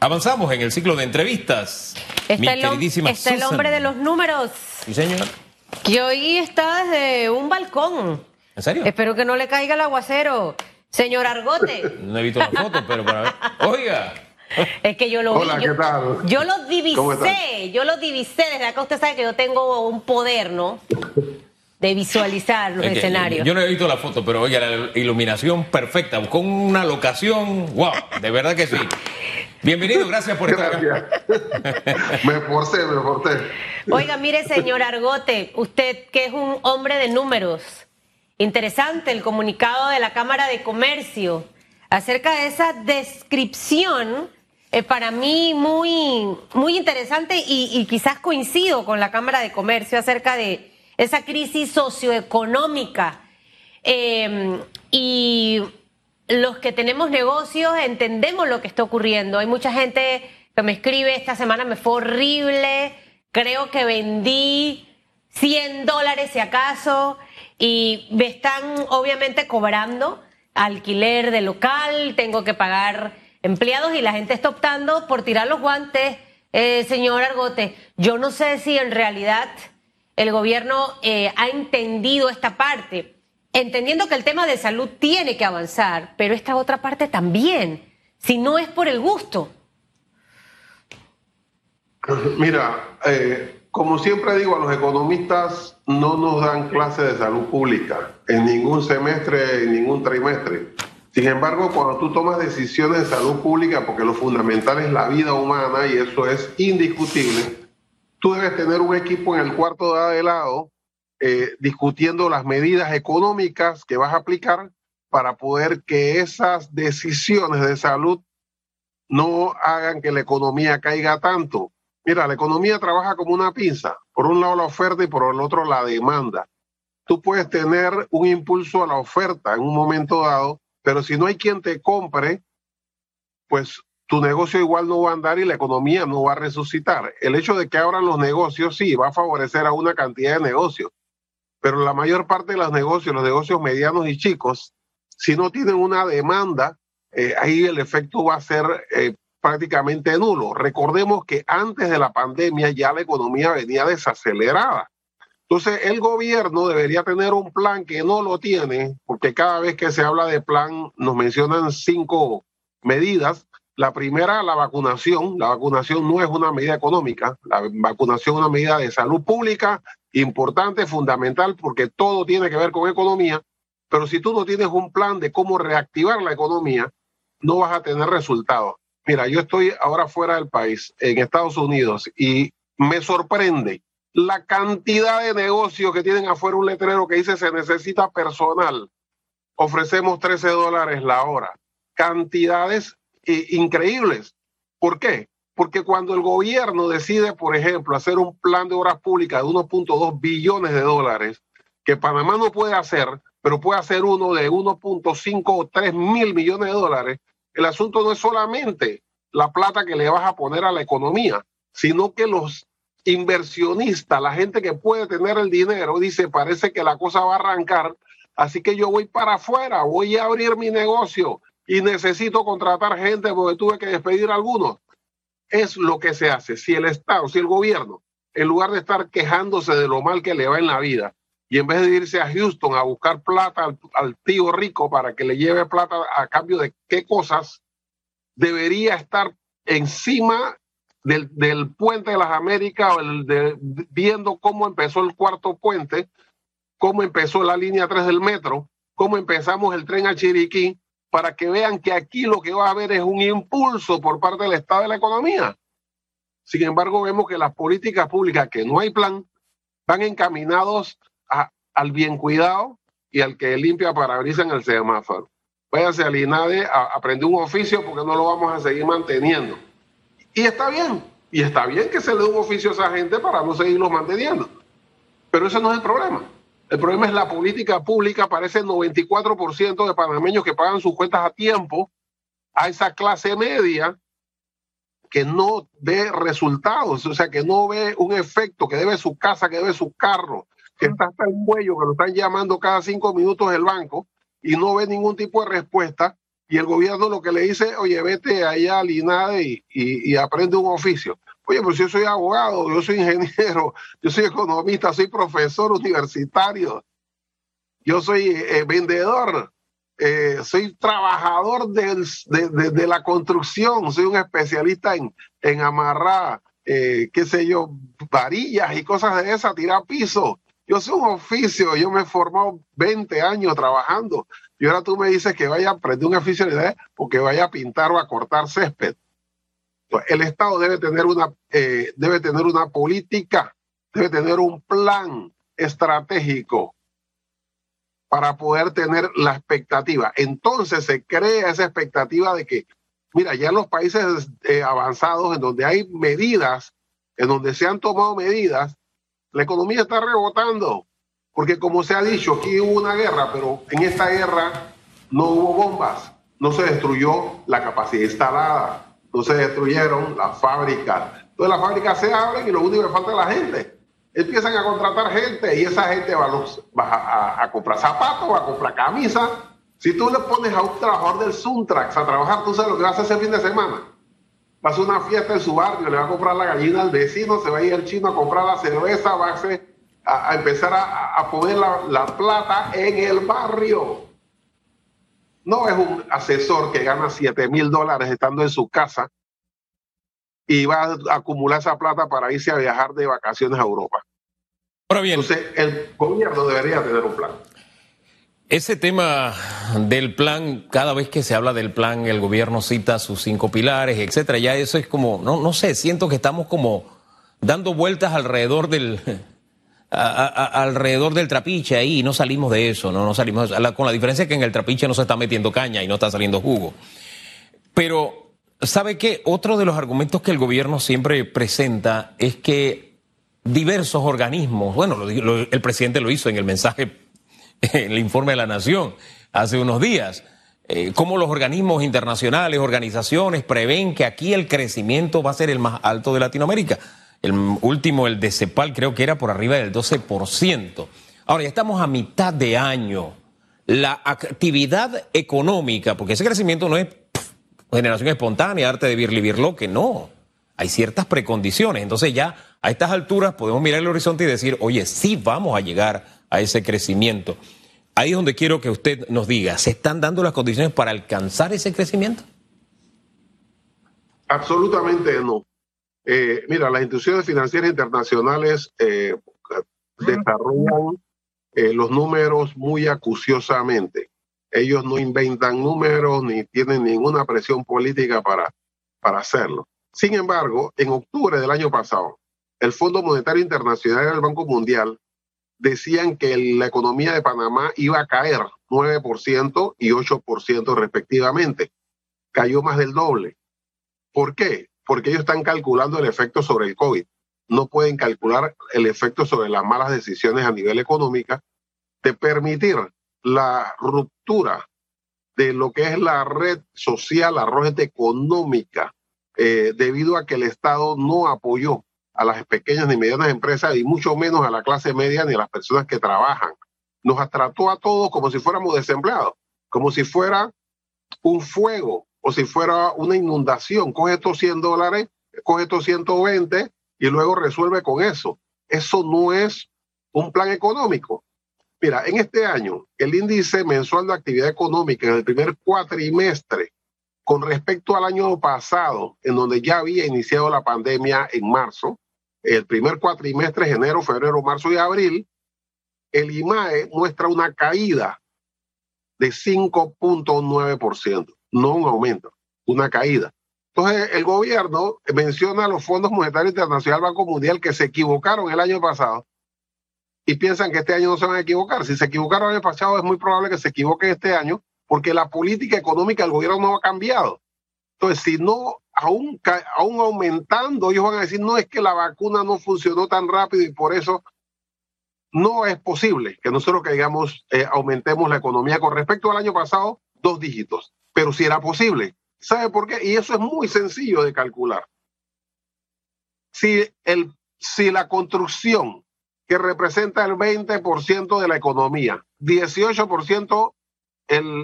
Avanzamos en el ciclo de entrevistas. Está, el, está el hombre de los números. Sí, señor. Que hoy está desde un balcón. ¿En serio? Espero que no le caiga el aguacero. Señor Argote. No he visto la foto, pero para ver. Oiga. Es que yo lo Hola, vi. Yo, ¿qué tal? yo lo divisé. Yo lo divisé. Desde acá usted sabe que yo tengo un poder, ¿no? De visualizar los Es que escenarios. Yo no he visto la foto, pero oiga, la iluminación perfecta, con una locación, wow, de verdad que sí. Bienvenido, gracias por estar acá. Gracias. me esforcé, me esforcé. Oiga, mire, señor Argote, usted que es un hombre de números. Interesante el comunicado de la Cámara de Comercio acerca de esa descripción. eh, para mí muy, muy interesante y, y quizás coincido con la Cámara de Comercio acerca de esa crisis socioeconómica. Eh, y los que tenemos negocios entendemos lo que está ocurriendo. Hay mucha gente que me escribe, esta semana me fue horrible, creo que vendí 100 dólares si acaso, y me están obviamente cobrando alquiler de local, tengo que pagar empleados y la gente está optando por tirar los guantes. Eh, señor Argote, yo no sé si en realidad el gobierno eh, ha entendido esta parte entendiendo que el tema de salud tiene que avanzar, pero esta otra parte también, si no es por el gusto. Mira, eh, como siempre digo, a los economistas no nos dan clase de salud pública en ningún semestre, en ningún trimestre. Sin embargo, cuando tú tomas decisiones de salud pública, porque lo fundamental es la vida humana y eso es indiscutible, tú debes tener un equipo en el cuarto de adelado eh, discutiendo las medidas económicas que vas a aplicar para poder que esas decisiones de salud no hagan que la economía caiga tanto. Mira, la economía trabaja como una pinza. Por un lado la oferta y por el otro la demanda. Tú puedes tener un impulso a la oferta en un momento dado, pero si no hay quien te compre, pues tu negocio igual no va a andar y la economía no va a resucitar. El hecho de que abran los negocios, sí, va a favorecer a una cantidad de negocios, pero la mayor parte de los negocios, los negocios medianos y chicos, si no tienen una demanda, eh, ahí el efecto va a ser eh, prácticamente nulo. Recordemos que antes de la pandemia ya la economía venía desacelerada. Entonces el gobierno debería tener un plan que no lo tiene, porque cada vez que se habla de plan nos mencionan cinco medidas. La primera, la vacunación. La vacunación no es una medida económica, la vacunación es una medida de salud pública importante, fundamental, porque todo tiene que ver con economía. Pero si tú no tienes un plan de cómo reactivar la economía, no vas a tener resultados. Mira, yo estoy ahora fuera del país, en Estados Unidos, y me sorprende la cantidad de negocios que tienen afuera un letrero que dice se necesita personal. Ofrecemos 13 dólares la hora. Cantidades eh, increíbles. ¿Por qué? Porque cuando el gobierno decide, por ejemplo, hacer un plan de obras públicas de 1.2 billones de dólares, que Panamá no puede hacer, pero puede hacer uno de 1.5 o 3 mil millones de dólares, el asunto no es solamente la plata que le vas a poner a la economía, sino que los inversionistas, la gente que puede tener el dinero, dice, parece que la cosa va a arrancar, así que yo voy para afuera, voy a abrir mi negocio y necesito contratar gente porque tuve que despedir a algunos. Es lo que se hace. Si el Estado, si el gobierno, en lugar de estar quejándose de lo mal que le va en la vida, y en vez de irse a Houston a buscar plata al, tío rico para que le lleve plata a cambio de qué cosas, debería estar encima del, del puente de las Américas, el viendo cómo empezó el cuarto puente, cómo empezó la línea 3 del metro, cómo empezamos el tren a Chiriquí, para que vean que aquí lo que va a haber es un impulso por parte del Estado de la economía. Sin embargo, vemos que las políticas públicas, que no hay plan, van encaminados al bien cuidado y al que limpia parabrisas en el semáforo. Váyase al INADE a un oficio porque no lo vamos a seguir manteniendo. Y está bien, y está bien que se le dé un oficio a esa gente para no seguirlos manteniendo. Pero ese no es el problema. El problema es la política pública para ese 94% de panameños que pagan sus cuentas a tiempo, a esa clase media que no ve resultados, o sea, que no ve un efecto, que debe su casa, que debe su carro, que está hasta el cuello, que lo están llamando cada cinco minutos del banco y no ve ningún tipo de respuesta. y el gobierno lo que le dice, oye, vete allá al INADE y, aprende un oficio. Oye, si yo soy abogado, yo soy ingeniero, yo soy economista, soy profesor universitario, yo soy eh, vendedor, eh, soy trabajador de, la construcción, soy un especialista en, en amarrar, eh, qué sé yo, varillas y cosas de esas, tirar piso. Yo soy un oficio, yo me he formado 20 años trabajando. Y ahora tú me dices que vaya a aprender un oficio de o que vaya a pintar o a cortar césped. Pues, el Estado debe tener una, eh, debe tener una política, debe tener un plan estratégico para poder tener la expectativa. Entonces se crea esa expectativa de que, mira, ya en los países eh, avanzados, en donde hay medidas, en donde se han tomado medidas, la economía está rebotando. Porque como se ha dicho, aquí hubo una guerra, pero en esta guerra no hubo bombas, no se destruyó la capacidad instalada, se destruyeron las fábricas. Entonces las fábricas se abren y lo único que falta es la gente. Empiezan a contratar gente y esa gente va, a, comprar zapatos, va a comprar camisas. Si tú le pones a un trabajador del Suntrax a trabajar, tú sabes lo que va a hacer ese fin de semana. Va a hacer una fiesta en su barrio, le va a comprar la gallina al vecino, se va a ir al chino a comprar la cerveza, va a hacer a, empezar a, poner la, plata en el barrio. No es un asesor que gana 7 mil dólares estando en su casa y va a acumular esa plata para irse a viajar de vacaciones a Europa. Ahora bien. Entonces, el gobierno debería tener un plan. Ese tema del plan, cada vez que se habla del plan, el gobierno cita sus cinco pilares, etcétera. Ya eso es como, no, no sé, siento que estamos como dando vueltas alrededor del, alrededor del trapiche ahí no salimos de eso, no, no salimos con la diferencia que en el trapiche no se está metiendo caña y no está saliendo jugo. Pero, ¿sabe qué? Otro de los argumentos que el gobierno siempre presenta es que diversos organismos, bueno, el presidente lo hizo en el mensaje, en el informe de la Nación hace unos días, eh, cómo los organismos internacionales, organizaciones prevén que aquí el crecimiento va a ser el más alto de Latinoamérica. El último, el de CEPAL, creo que era por arriba del 12%. Ahora, ya estamos a mitad de año. La actividad económica, porque ese crecimiento no es generación espontánea, arte de birli que no. Hay ciertas precondiciones. Entonces ya a estas alturas podemos mirar el horizonte y decir, oye, sí vamos a llegar a ese crecimiento. Ahí es donde quiero que usted nos diga, ¿se están dando las condiciones para alcanzar ese crecimiento? Absolutamente no. Eh, mira, las instituciones financieras internacionales eh, desarrollan eh, los números muy acuciosamente. Ellos no inventan números ni tienen ninguna presión política para, para hacerlo. Sin embargo, en octubre del año pasado, el Fondo Monetario Internacional y el Banco Mundial decían que la economía de Panamá iba a caer 9% y 8% respectivamente. Cayó más del doble. ¿Por qué? Porque ellos están calculando el efecto sobre el COVID. No pueden calcular el efecto sobre las malas decisiones a nivel económico de permitir la ruptura de lo que es la red social, la red económica, eh, debido a que el Estado no apoyó a las pequeñas y medianas empresas y mucho menos a la clase media ni a las personas que trabajan. Nos trató a todos como si fuéramos desempleados, como si fuera un fuego o si fuera una inundación, coge estos 100 dólares, coge estos 120 y luego resuelve con eso. Eso no es un plan económico. Mira, en este año, el índice mensual de actividad económica en el primer cuatrimestre, con respecto al año pasado, en donde ya había iniciado la pandemia en marzo, el primer cuatrimestre, enero, febrero, marzo y abril, el IMAE muestra una caída de 5.9% no un aumento, una caída. Entonces, el gobierno menciona los fondos monetarios internacionales, Banco Mundial, que se equivocaron el año pasado y piensan que este año no se van a equivocar. Si se equivocaron el año pasado, es muy probable que se equivoquen este año, porque la política económica del gobierno no ha cambiado. Entonces, si no, aún, aún aumentando, ellos van a decir, no es que la vacuna no funcionó tan rápido y por eso no es posible que nosotros que digamos eh, aumentemos la economía con respecto al año pasado dos dígitos pero si era posible. ¿Sabe por qué? Y eso es muy sencillo de calcular. Si, el, si la construcción, que representa el 20% de la economía, 18%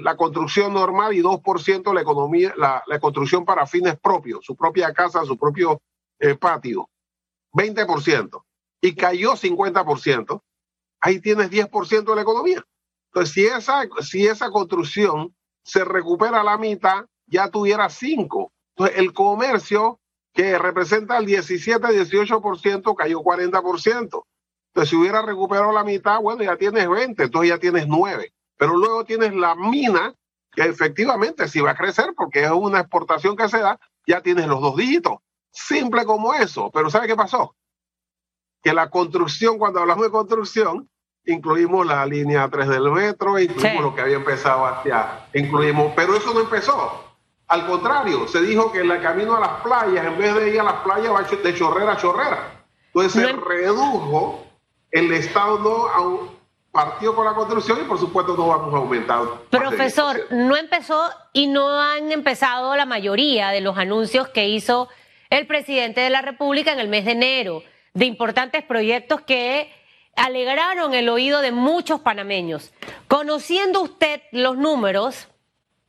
la construcción normal y 2% la economía, la, la, construcción para fines propios, su propia casa, su propio eh, patio. 20%. Y cayó 50%. Ahí tienes 10% de la economía. Entonces, si esa, si esa construcción se recupera la mitad, ya tuviera 5. Entonces, el comercio que representa el 17-18% cayó 40%. Entonces, si hubiera recuperado la mitad, bueno, ya tienes 20, entonces ya tienes 9. Pero luego tienes la mina, que efectivamente sí va a crecer porque es una exportación que se da, ya tienes los dos dígitos. Simple como eso. Pero ¿sabe qué pasó? Que la construcción, cuando hablamos de construcción, incluimos la línea 3 del metro, incluimos lo que había empezado hacia, incluimos, pero eso no empezó. Al contrario, se dijo que el camino a las playas, en vez de ir a las playas, va de chorrera a chorrera. Entonces se redujo el Estado no a partió con la construcción y por supuesto no vamos a aumentar. Profesor, no empezó y no han empezado la mayoría de los anuncios que hizo el presidente de la República en el mes de enero, de importantes proyectos que alegraron el oído de muchos panameños. Conociendo usted los números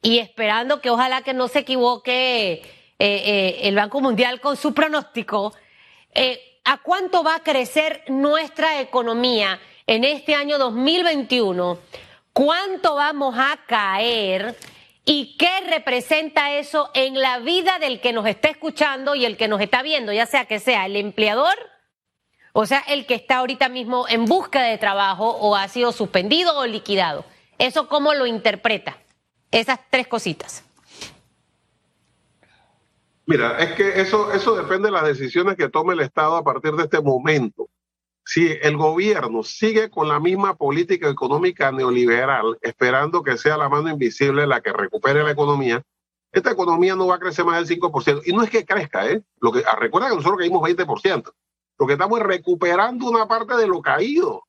y esperando que ojalá que no se equivoque eh, eh, el Banco Mundial con su pronóstico, eh, ¿a cuánto va a crecer nuestra economía en este año 2021? ¿Cuánto vamos a caer? ¿Y qué representa eso en la vida del que nos está escuchando y el que nos está viendo, ya sea que sea el empleador o sea, el que está ahorita mismo en busca de trabajo o ha sido suspendido o liquidado. ¿Eso cómo lo interpreta? Esas tres cositas. Mira, es que eso, eso depende de las decisiones que tome el Estado a partir de este momento. Si el gobierno sigue con la misma política económica neoliberal, esperando que sea la mano invisible la que recupere la economía, esta economía no va a crecer más del 5%. Y no es que crezca, ¿eh? Lo que, ah, recuerda que nosotros caímos 20%. Lo que estamos es recuperando una parte de lo caído.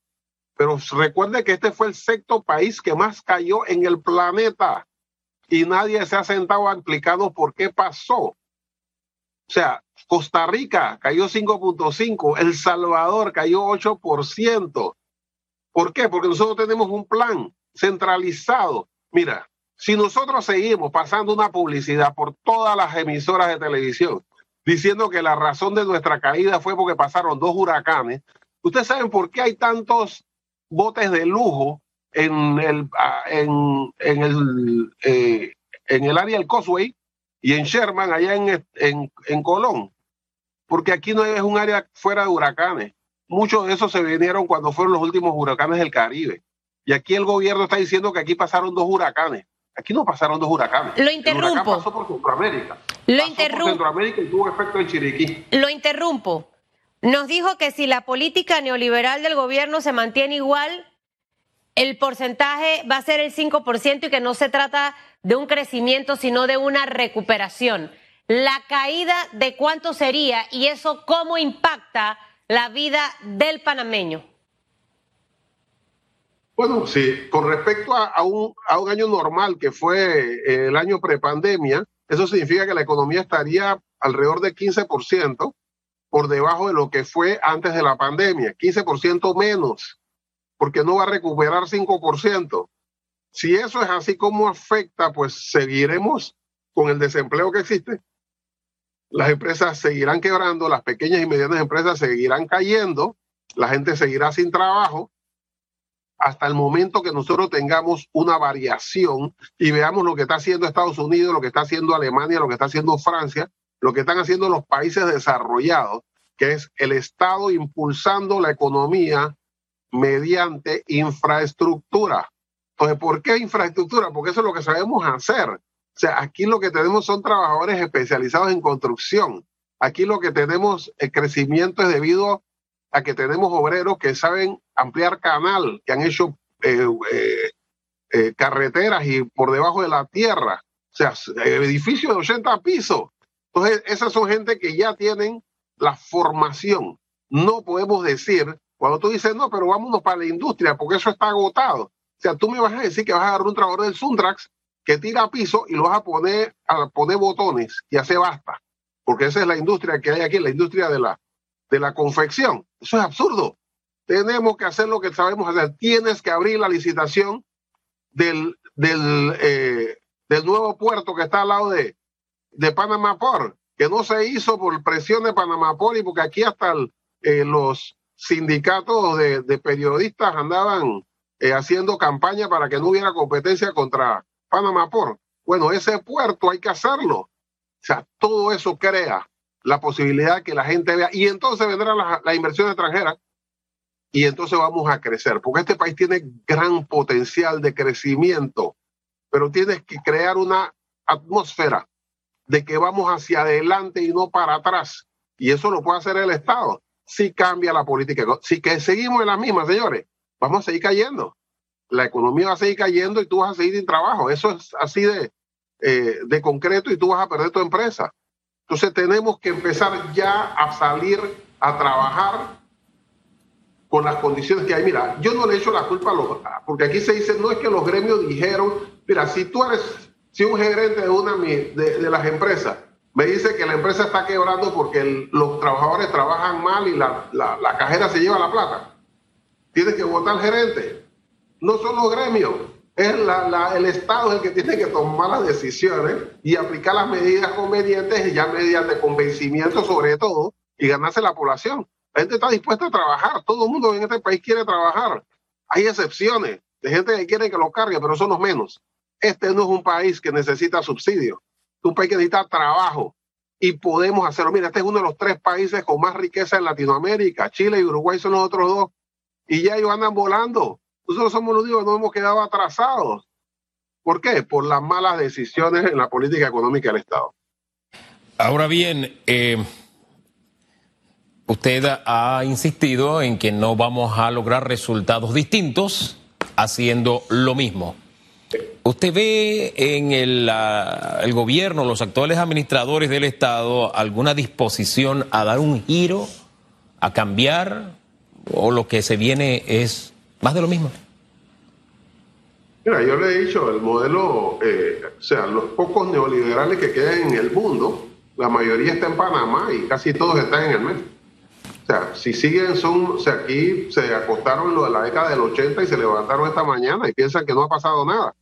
Pero recuerde que este fue el sexto país que más cayó en el planeta y nadie se ha sentado a explicarnos por qué pasó. O sea, Costa Rica cayó 5.5, El Salvador cayó 8%. ¿Por qué? Porque nosotros tenemos un plan centralizado. Mira, si nosotros seguimos pasando una publicidad por todas las emisoras de televisión diciendo que la razón de nuestra caída fue porque pasaron dos huracanes. ¿Ustedes saben por qué hay tantos botes de lujo en el, ah, en, en el, eh, en el área del Causeway y en Sherman, allá en, en, en Colón? Porque aquí no es un área fuera de huracanes. Muchos de esos se vinieron cuando fueron los últimos huracanes del Caribe. Y aquí el gobierno está diciendo que aquí pasaron dos huracanes. Aquí no pasaron dos huracanes. Lo interrumpo. pasó por Centroamérica. Lo interrumpo. Centroamérica y tuvo efecto en Chiriquí. Lo interrumpo. Nos dijo que si la política neoliberal del gobierno se mantiene igual, el porcentaje va a ser el 5% y que no se trata de un crecimiento, sino de una recuperación. La caída de cuánto sería y eso cómo impacta la vida del panameño. Bueno, sí, con respecto a, un, a un año normal que fue eh, el año prepandemia, eso significa que la economía estaría alrededor de 15% por debajo de lo que fue antes de la pandemia, 15% menos, porque no va a recuperar 5%. Si eso es así como afecta, pues seguiremos con el desempleo que existe. Las empresas seguirán quebrando, las pequeñas y medianas empresas seguirán cayendo, la gente seguirá sin trabajo hasta el momento que nosotros tengamos una variación y veamos lo que está haciendo Estados Unidos, lo que está haciendo Alemania, lo que está haciendo Francia, lo que están haciendo los países desarrollados, que es el Estado impulsando la economía mediante infraestructura. Entonces, ¿por qué infraestructura? Porque eso es lo que sabemos hacer. O sea, aquí lo que tenemos son trabajadores especializados en construcción. Aquí lo que tenemos el crecimiento es debido a que tenemos obreros que saben ampliar canal, que han hecho eh, eh, eh, carreteras y por debajo de la tierra, o sea, edificios de 80 pisos. Entonces, esas son gente que ya tienen la formación. No podemos decir, cuando tú dices, no, pero vámonos para la industria, porque eso está agotado. O sea, tú me vas a decir que vas a agarrar un trabajador del Sundrax que tira piso y lo vas a poner a poner botones y hace basta. Porque esa es la industria que hay aquí, la industria de la, de la confección. Eso es absurdo. Tenemos que hacer lo que sabemos hacer. Tienes que abrir la licitación del, del, eh, del nuevo puerto que está al lado de, de Panamá Port, que no se hizo por presión de Panamá Port y porque aquí hasta eh, los sindicatos de, de periodistas andaban eh, haciendo campaña para que no hubiera competencia contra Panamá Port. Bueno, ese puerto hay que hacerlo. O sea, todo eso crea la posibilidad que la gente vea y entonces vendrá la, inversión extranjera y entonces vamos a crecer, porque este país tiene gran potencial de crecimiento, pero tienes que crear una atmósfera de que vamos hacia adelante y no para atrás. Y eso lo puede hacer el Estado si cambia la política. Si que seguimos en la misma, señores, vamos a seguir cayendo. La economía va a seguir cayendo y tú vas a seguir sin trabajo. Eso es así de, eh, de concreto y tú vas a perder tu empresa. Entonces tenemos que empezar ya a salir a trabajar con las condiciones que hay. Mira, yo no le echo la culpa a los, porque aquí se dice, no es que los gremios dijeron, mira, si tú eres, si un gerente de una de, las empresas me dice que la empresa está quebrando porque los trabajadores trabajan mal y la, la, la, cajera se lleva la plata, tienes que votar al gerente. No son los gremios, es la, el Estado el que tiene que tomar las decisiones y aplicar las medidas convenientes y ya medidas de convencimiento sobre todo y ganarse la población. La gente está dispuesta a trabajar, todo el mundo en este país quiere trabajar. Hay excepciones de gente que quiere que lo cargue, pero son los menos. Este no es un país que necesita subsidios, es un país que necesita trabajo y podemos hacerlo. Mira, este es uno de los tres países con más riqueza en Latinoamérica. Chile y Uruguay son los otros dos. Y ya ellos andan volando. Nosotros somos los únicos que nos hemos quedado atrasados. ¿Por qué? Por las malas decisiones en la política económica del Estado. Ahora bien, eh, Usted ha insistido en que no vamos a lograr resultados distintos haciendo lo mismo. ¿Usted ve en el, el, gobierno, los actuales administradores del Estado, alguna disposición a dar un giro, a cambiar, o lo que se viene es más de lo mismo? Mira, yo le he dicho, el modelo, eh, o sea, los pocos neoliberales que quedan en el mundo, la mayoría está en Panamá y casi todos están en el mes. O sea, si siguen, son, o sea, aquí se acostaron lo de la década del 80 y se levantaron esta mañana y piensan que no ha pasado nada.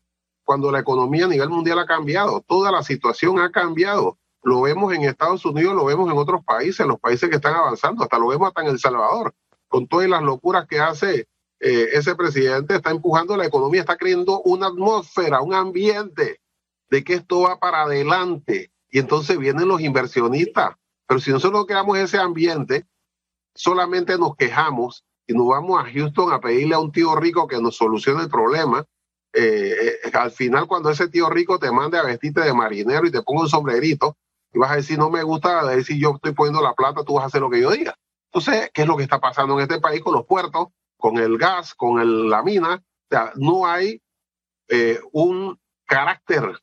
Cuando la economía a nivel mundial ha cambiado, toda la situación ha cambiado. Lo vemos en Estados Unidos, lo vemos en otros países, los países que están avanzando, hasta lo vemos hasta en El Salvador, con todas las locuras que hace eh, ese presidente, está empujando la economía, está creando una atmósfera, un ambiente de que esto va para adelante. Y entonces vienen los inversionistas. Pero si nosotros creamos ese ambiente, solamente nos quejamos y nos vamos a Houston a pedirle a un tío rico que nos solucione el problema. Eh, eh, al final, cuando ese tío rico te mande a vestirte de marinero y te ponga un sombrerito, y vas a decir, no me gusta decir yo estoy poniendo la plata, tú vas a hacer lo que yo diga. Entonces, ¿qué es lo que está pasando en este país con los puertos, con el gas, con el, la mina? O sea, no hay eh, un carácter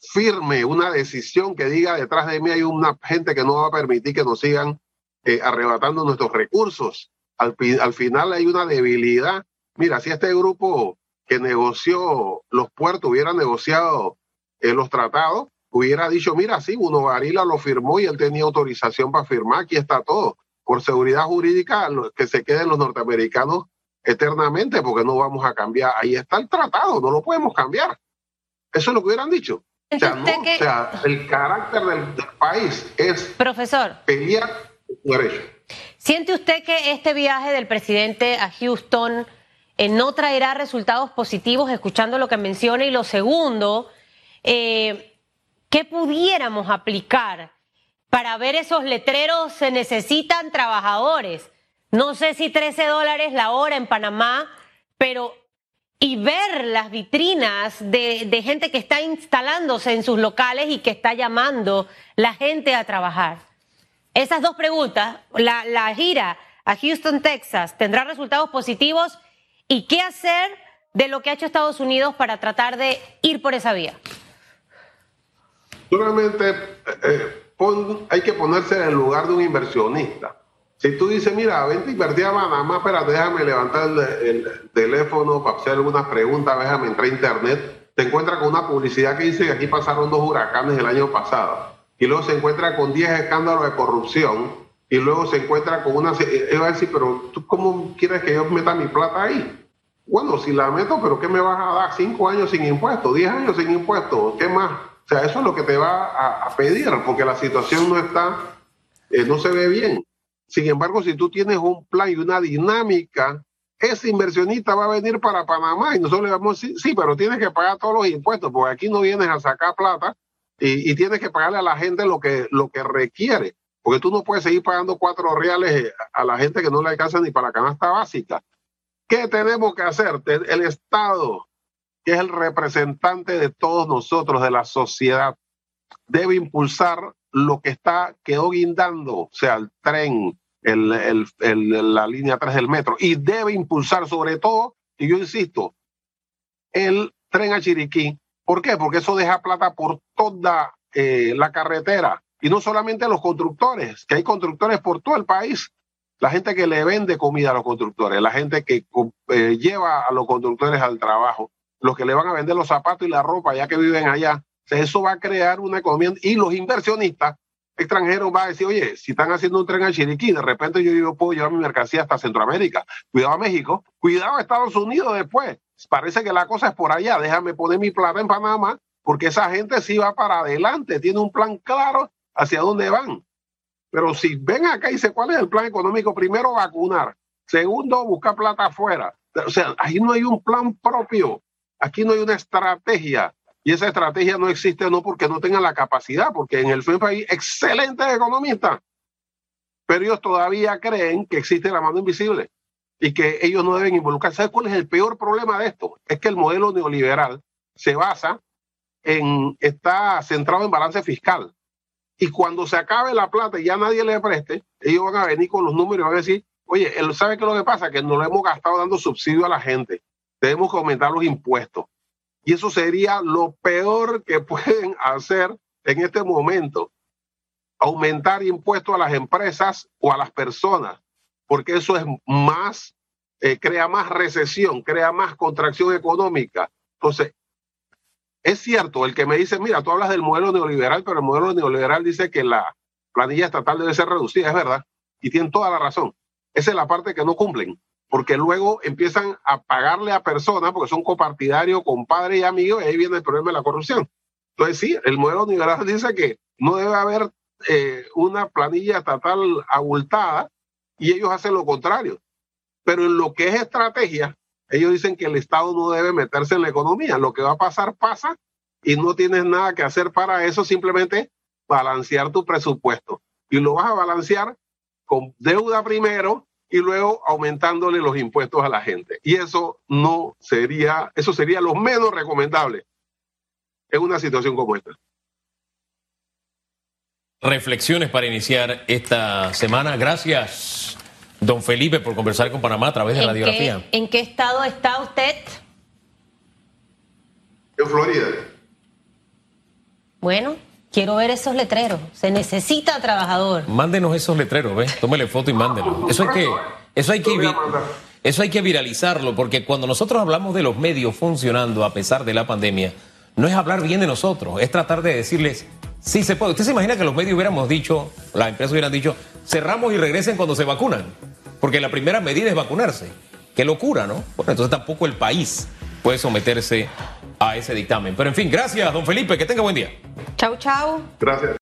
firme, una decisión que diga detrás de mí hay una gente que no va a permitir que nos sigan eh, arrebatando nuestros recursos. Al, al final hay una debilidad. Mira, si este grupo que negoció los puertos hubiera negociado eh, los tratados, hubiera dicho, mira, sí, uno Varila lo firmó y él tenía autorización para firmar, aquí está todo. Por seguridad jurídica, que se queden los norteamericanos eternamente, porque no vamos a cambiar. Ahí está el tratado, no lo podemos cambiar. Eso es lo que hubieran dicho. O sea, no, que... o sea el carácter del, del, país es Profesor. pelear ¿Siente usted que este viaje del presidente a Houston eh, no traerá resultados positivos, escuchando lo que menciona? Y lo segundo, eh, ¿qué pudiéramos aplicar para ver esos letreros? Se necesitan trabajadores. No sé si 13 dólares la hora en Panamá, pero y ver las vitrinas de, gente que está instalándose en sus locales y que está llamando la gente a trabajar. Esas dos preguntas, la, gira a Houston, Texas, ¿tendrá resultados positivos? ¿Y qué hacer de lo que ha hecho Estados Unidos para tratar de ir por esa vía? Solamente eh, hay que ponerse en el lugar de un inversionista. Si tú dices, mira, vente invertir a Panamá, espérate, déjame levantar el, el, teléfono para hacer algunas preguntas, déjame entrar a internet, te encuentras con una publicidad que dice que aquí pasaron dos huracanes el año pasado y luego se encuentra con 10 escándalos de corrupción y luego se encuentra con una... Él va a decir, pero ¿tú cómo quieres que yo meta mi plata ahí? bueno, si la meto, pero ¿qué me vas a dar? Cinco años sin impuestos, diez años sin impuestos, ¿qué más? O sea, eso es lo que te va a, pedir, porque la situación no está, eh, no se ve bien. Sin embargo, si tú tienes un plan y una dinámica, ese inversionista va a venir para Panamá y nosotros le vamos a decir, sí, pero tienes que pagar todos los impuestos, porque aquí no vienes a sacar plata y, tienes que pagarle a la gente lo que, lo que requiere, porque tú no puedes seguir pagando cuatro reales a la gente que no le alcanza ni para la canasta básica. ¿Qué tenemos que hacer? El Estado, que es el representante de todos nosotros, de la sociedad, debe impulsar lo que está, quedó guindando, o sea, el tren, el, la línea 3 del metro, y debe impulsar sobre todo, y yo insisto, el tren a Chiriquí. ¿Por qué? Porque eso deja plata por toda eh, la carretera. Y no solamente los constructores, que hay constructores por todo el país. La gente que le vende comida a los constructores, la gente que eh, lleva a los constructores al trabajo, los que le van a vender los zapatos y la ropa ya que viven allá. eso va a crear una economía y los inversionistas extranjeros van a decir, oye, si están haciendo un tren a Chiriquí, de repente yo, yo puedo llevar mi mercancía hasta Centroamérica. Cuidado a México, cuidado a Estados Unidos después. Parece que la cosa es por allá. Déjame poner mi plata en Panamá, porque esa gente sí va para adelante, tiene un plan claro hacia dónde van. Pero si ven acá y dice cuál es el plan económico, primero vacunar, segundo buscar plata afuera. O sea, ahí no hay un plan propio, aquí no hay una estrategia. Y esa estrategia no existe no porque no tengan la capacidad, porque en el FEMP hay excelentes economistas, pero ellos todavía creen que existe la mano invisible y que ellos no deben involucrarse. ¿Sabes cuál es el peor problema de esto? Es que el modelo neoliberal se basa en, está centrado en balance fiscal. Y cuando se acabe la plata y ya nadie le preste, ellos van a venir con los números y van a decir, oye, él sabe que lo que pasa que no lo hemos gastado dando subsidio a la gente. Debemos aumentar los impuestos. Y eso sería lo peor que pueden hacer en este momento. Aumentar impuestos a las empresas o a las personas, porque eso es más, eh, crea más recesión, crea más contracción económica. Entonces, es cierto, el que me dice, mira, tú hablas del modelo neoliberal, pero el modelo neoliberal dice que la planilla estatal debe ser reducida, es verdad, y tienen toda la razón. Esa es la parte que no cumplen, porque luego empiezan a pagarle a personas, porque son copartidarios, compadres y amigos, y ahí viene el problema de la corrupción. Entonces, sí, el modelo neoliberal dice que no debe haber eh, una planilla estatal abultada, y ellos hacen lo contrario. Pero en lo que es estrategia, ellos dicen que el Estado no debe meterse en la economía. Lo que va a pasar, pasa y no tienes nada que hacer para eso, simplemente balancear tu presupuesto. Y lo vas a balancear con deuda primero y luego aumentándole los impuestos a la gente. Y eso no sería, eso sería lo menos recomendable en una situación como esta. Reflexiones para iniciar esta semana. Gracias don Felipe, por conversar con Panamá a través de la radiografía. ¿En qué estado está usted? En Florida. Bueno, quiero ver esos letreros. Se necesita trabajador. Mándenos esos letreros, ¿ves? Tómele foto y mándelo. Eso hay que, eso hay que, eso hay que viralizarlo, porque cuando nosotros hablamos de los medios funcionando a pesar de la pandemia, no es hablar bien de nosotros, es tratar de decirles, sí se puede. ¿Usted se imagina que los medios hubiéramos dicho, las empresas hubieran dicho, cerramos y regresen cuando se vacunan? Porque la primera medida es vacunarse. Qué locura, ¿no? Bueno, entonces tampoco el país puede someterse a ese dictamen. Pero en fin, gracias, don Felipe, que tenga buen día. Chau, chau. Gracias.